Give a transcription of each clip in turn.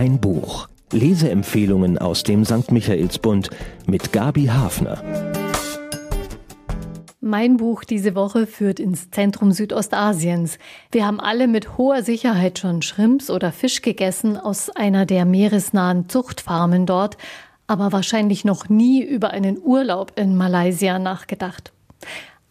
Ein Buch. Leseempfehlungen aus dem St. Michaelsbund mit Gabi Hafner. Mein Buch diese Woche führt ins Zentrum Südostasiens. Wir haben alle mit hoher Sicherheit schon Schrimps oder Fisch gegessen aus einer der meeresnahen Zuchtfarmen dort, aber wahrscheinlich noch nie über einen Urlaub in Malaysia nachgedacht.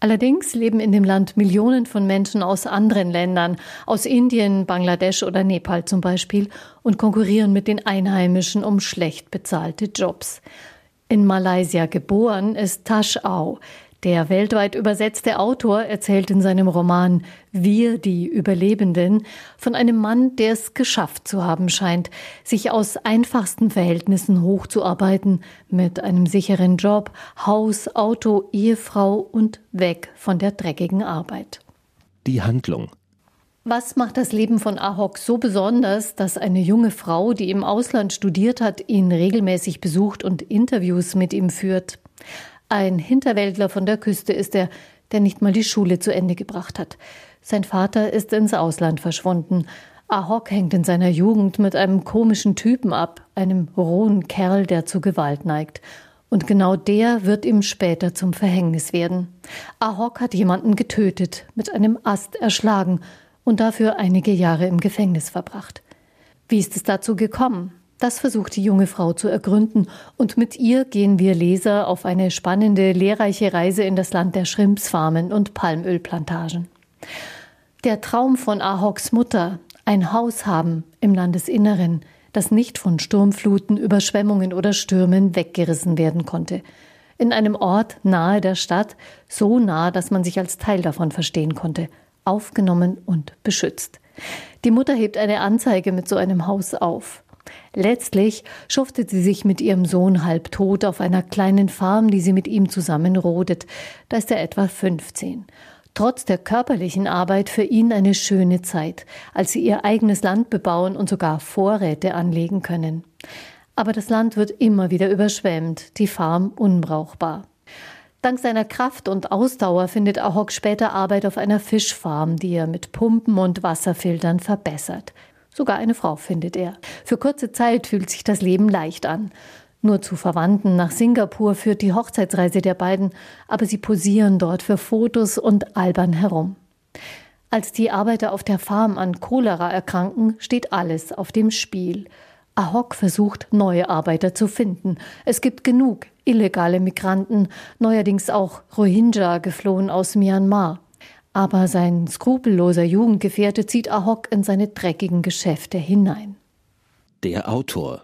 Allerdings leben in dem Land Millionen von Menschen aus anderen Ländern, aus Indien, Bangladesch oder Nepal zum Beispiel, und konkurrieren mit den Einheimischen um schlecht bezahlte Jobs. In Malaysia geboren ist Tash Au. Der weltweit übersetzte Autor erzählt in seinem Roman Wir, die Überlebenden, von einem Mann, der es geschafft zu haben scheint, sich aus einfachsten Verhältnissen hochzuarbeiten, mit einem sicheren Job, Haus, Auto, Ehefrau und weg von der dreckigen Arbeit. Die Handlung. Was macht das Leben von Ahok so besonders, dass eine junge Frau, die im Ausland studiert hat, ihn regelmäßig besucht und Interviews mit ihm führt? Ein Hinterwäldler von der Küste ist er, der nicht mal die Schule zu Ende gebracht hat. Sein Vater ist ins Ausland verschwunden. Ahok hängt in seiner Jugend mit einem komischen Typen ab, einem rohen Kerl, der zu Gewalt neigt. Und genau der wird ihm später zum Verhängnis werden. Ahok hat jemanden getötet, mit einem Ast erschlagen und dafür einige Jahre im Gefängnis verbracht. Wie ist es dazu gekommen? Das versucht die junge Frau zu ergründen und mit ihr gehen wir Leser auf eine spannende, lehrreiche Reise in das Land der Schrimpsfarmen und Palmölplantagen. Der Traum von Ahoks Mutter, ein Haus haben im Landesinneren, das nicht von Sturmfluten, Überschwemmungen oder Stürmen weggerissen werden konnte. In einem Ort nahe der Stadt, so nah, dass man sich als Teil davon verstehen konnte, aufgenommen und beschützt. Die Mutter hebt eine Anzeige mit so einem Haus auf. Letztlich schuftet sie sich mit ihrem Sohn halbtot auf einer kleinen Farm, die sie mit ihm zusammen rodet. Da ist er etwa 15. Trotz der körperlichen Arbeit für ihn eine schöne Zeit, als sie ihr eigenes Land bebauen und sogar Vorräte anlegen können. Aber das Land wird immer wieder überschwemmt, die Farm unbrauchbar. Dank seiner Kraft und Ausdauer findet Ahok später Arbeit auf einer Fischfarm, die er mit Pumpen und Wasserfiltern verbessert. Sogar eine Frau findet er. Für kurze Zeit fühlt sich das Leben leicht an. Nur zu Verwandten nach Singapur führt die Hochzeitsreise der beiden, aber sie posieren dort für Fotos und albern herum. Als die Arbeiter auf der Farm an Cholera erkranken, steht alles auf dem Spiel. Ahok versucht, neue Arbeiter zu finden. Es gibt genug illegale Migranten, neuerdings auch Rohingya geflohen aus Myanmar. Aber sein skrupelloser Jugendgefährte zieht Ahok in seine dreckigen Geschäfte hinein. Der Autor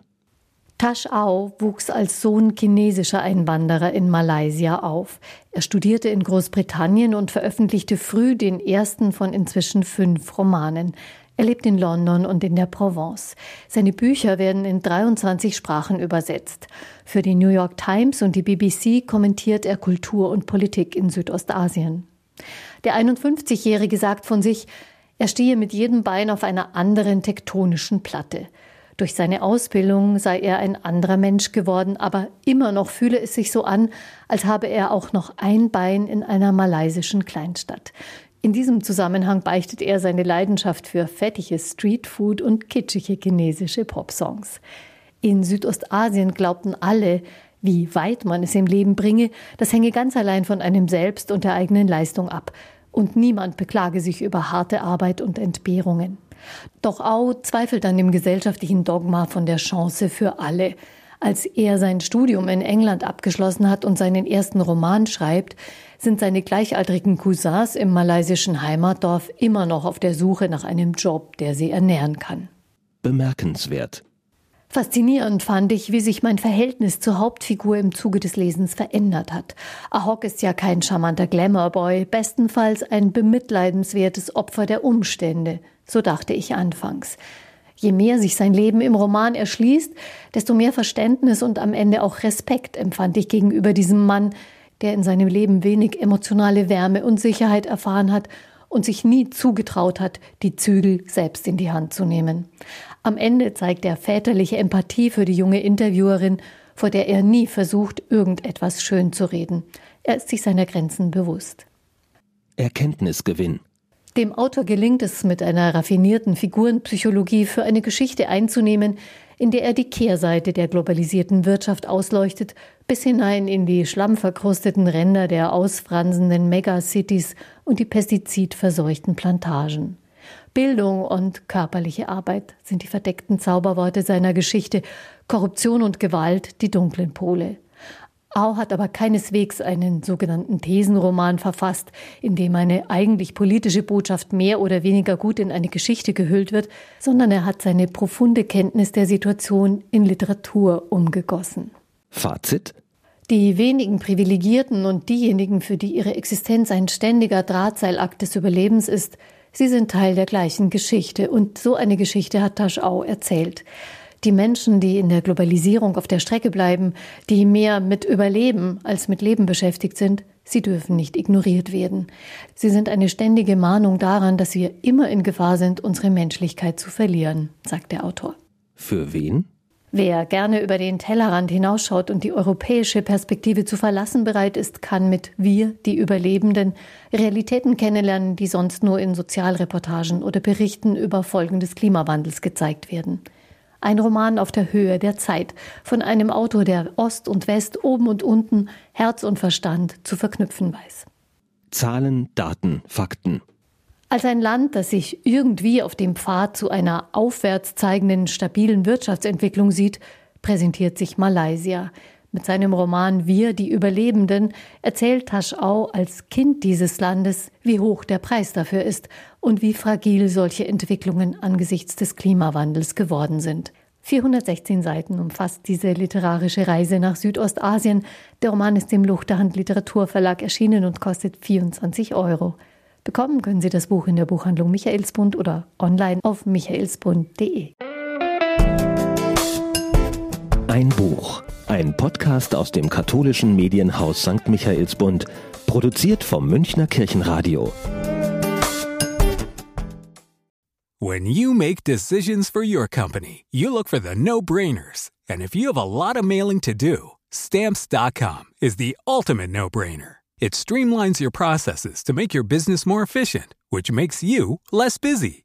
Tash Au wuchs als Sohn chinesischer Einwanderer in Malaysia auf. Er studierte in Großbritannien und veröffentlichte früh den ersten von inzwischen fünf Romanen. Er lebt in London und in der Provence. Seine Bücher werden in 23 Sprachen übersetzt. Für die New York Times und die BBC kommentiert er Kultur und Politik in Südostasien. Der 51-Jährige sagt von sich, er stehe mit jedem Bein auf einer anderen tektonischen Platte. Durch seine Ausbildung sei er ein anderer Mensch geworden, aber immer noch fühle es sich so an, als habe er auch noch ein Bein in einer malaysischen Kleinstadt. In diesem Zusammenhang beichtet er seine Leidenschaft für fettiges Streetfood und kitschige chinesische Popsongs. In Südostasien glaubten alle, wie weit man es im Leben bringe, das hänge ganz allein von einem selbst und der eigenen Leistung ab. Und niemand beklage sich über harte Arbeit und Entbehrungen. Doch Au zweifelt an dem gesellschaftlichen Dogma von der Chance für alle. Als er sein Studium in England abgeschlossen hat und seinen ersten Roman schreibt, sind seine gleichaltrigen Cousins im malaysischen Heimatdorf immer noch auf der Suche nach einem Job, der sie ernähren kann. Bemerkenswert. Faszinierend fand ich, wie sich mein Verhältnis zur Hauptfigur im Zuge des Lesens verändert hat. Ahok ist ja kein charmanter Glamourboy, bestenfalls ein bemitleidenswertes Opfer der Umstände, so dachte ich anfangs. Je mehr sich sein Leben im Roman erschließt, desto mehr Verständnis und am Ende auch Respekt empfand ich gegenüber diesem Mann, der in seinem Leben wenig emotionale Wärme und Sicherheit erfahren hat und sich nie zugetraut hat, die Zügel selbst in die Hand zu nehmen. Am Ende zeigt er väterliche Empathie für die junge Interviewerin, vor der er nie versucht, irgendetwas schön zu reden. Er ist sich seiner Grenzen bewusst. Erkenntnisgewinn. Dem Autor gelingt es, mit einer raffinierten Figurenpsychologie für eine Geschichte einzunehmen, in der er die Kehrseite der globalisierten Wirtschaft ausleuchtet, bis hinein in die schlammverkrusteten Ränder der ausfransenden Megacities und die pestizidverseuchten Plantagen. Bildung und körperliche Arbeit sind die verdeckten Zauberworte seiner Geschichte, Korruption und Gewalt die dunklen Pole. Au hat aber keineswegs einen sogenannten Thesenroman verfasst, in dem eine eigentlich politische Botschaft mehr oder weniger gut in eine Geschichte gehüllt wird, sondern er hat seine profunde Kenntnis der Situation in Literatur umgegossen. Fazit? Die wenigen Privilegierten und diejenigen, für die ihre Existenz ein ständiger Drahtseilakt des Überlebens ist, sie sind Teil der gleichen Geschichte. Und so eine Geschichte hat Taschau erzählt. Die Menschen, die in der Globalisierung auf der Strecke bleiben, die mehr mit Überleben als mit Leben beschäftigt sind, sie dürfen nicht ignoriert werden. Sie sind eine ständige Mahnung daran, dass wir immer in Gefahr sind, unsere Menschlichkeit zu verlieren, sagt der Autor. Für wen? Wer gerne über den Tellerrand hinausschaut und die europäische Perspektive zu verlassen bereit ist, kann mit Wir, die Überlebenden, Realitäten kennenlernen, die sonst nur in Sozialreportagen oder Berichten über Folgen des Klimawandels gezeigt werden. Ein Roman auf der Höhe der Zeit von einem Autor, der Ost und West, oben und unten, Herz und Verstand zu verknüpfen weiß. Zahlen, Daten, Fakten. Als ein Land, das sich irgendwie auf dem Pfad zu einer aufwärts zeigenden, stabilen Wirtschaftsentwicklung sieht, präsentiert sich Malaysia. Mit seinem Roman Wir, die Überlebenden, erzählt Taschau als Kind dieses Landes, wie hoch der Preis dafür ist und wie fragil solche Entwicklungen angesichts des Klimawandels geworden sind. 416 Seiten umfasst diese literarische Reise nach Südostasien. Der Roman ist im Luchterhand Literaturverlag erschienen und kostet 24 Euro. Bekommen können Sie das Buch in der Buchhandlung Michaelsbund oder online auf michaelsbund.de. Ein Buch. Ein Podcast aus dem katholischen Medienhaus St. Michaelsbund, produziert vom Münchner Kirchenradio. When you make decisions for your company, you look for the no-brainers. And if you have a lot of mailing to do, stamps.com is the ultimate no-brainer. It streamlines your processes to make your business more efficient, which makes you less busy.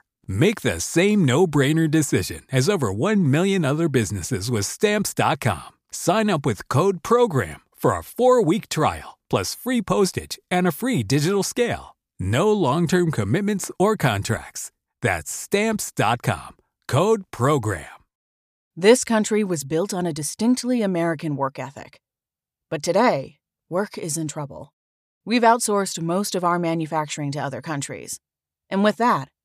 Make the same no-brainer decision as over 1 million other businesses with stamps.com. Sign up with code program for a 4-week trial plus free postage and a free digital scale. No long-term commitments or contracts. That's stamps.com. Code program. This country was built on a distinctly American work ethic. But today, work is in trouble. We've outsourced most of our manufacturing to other countries. And with that,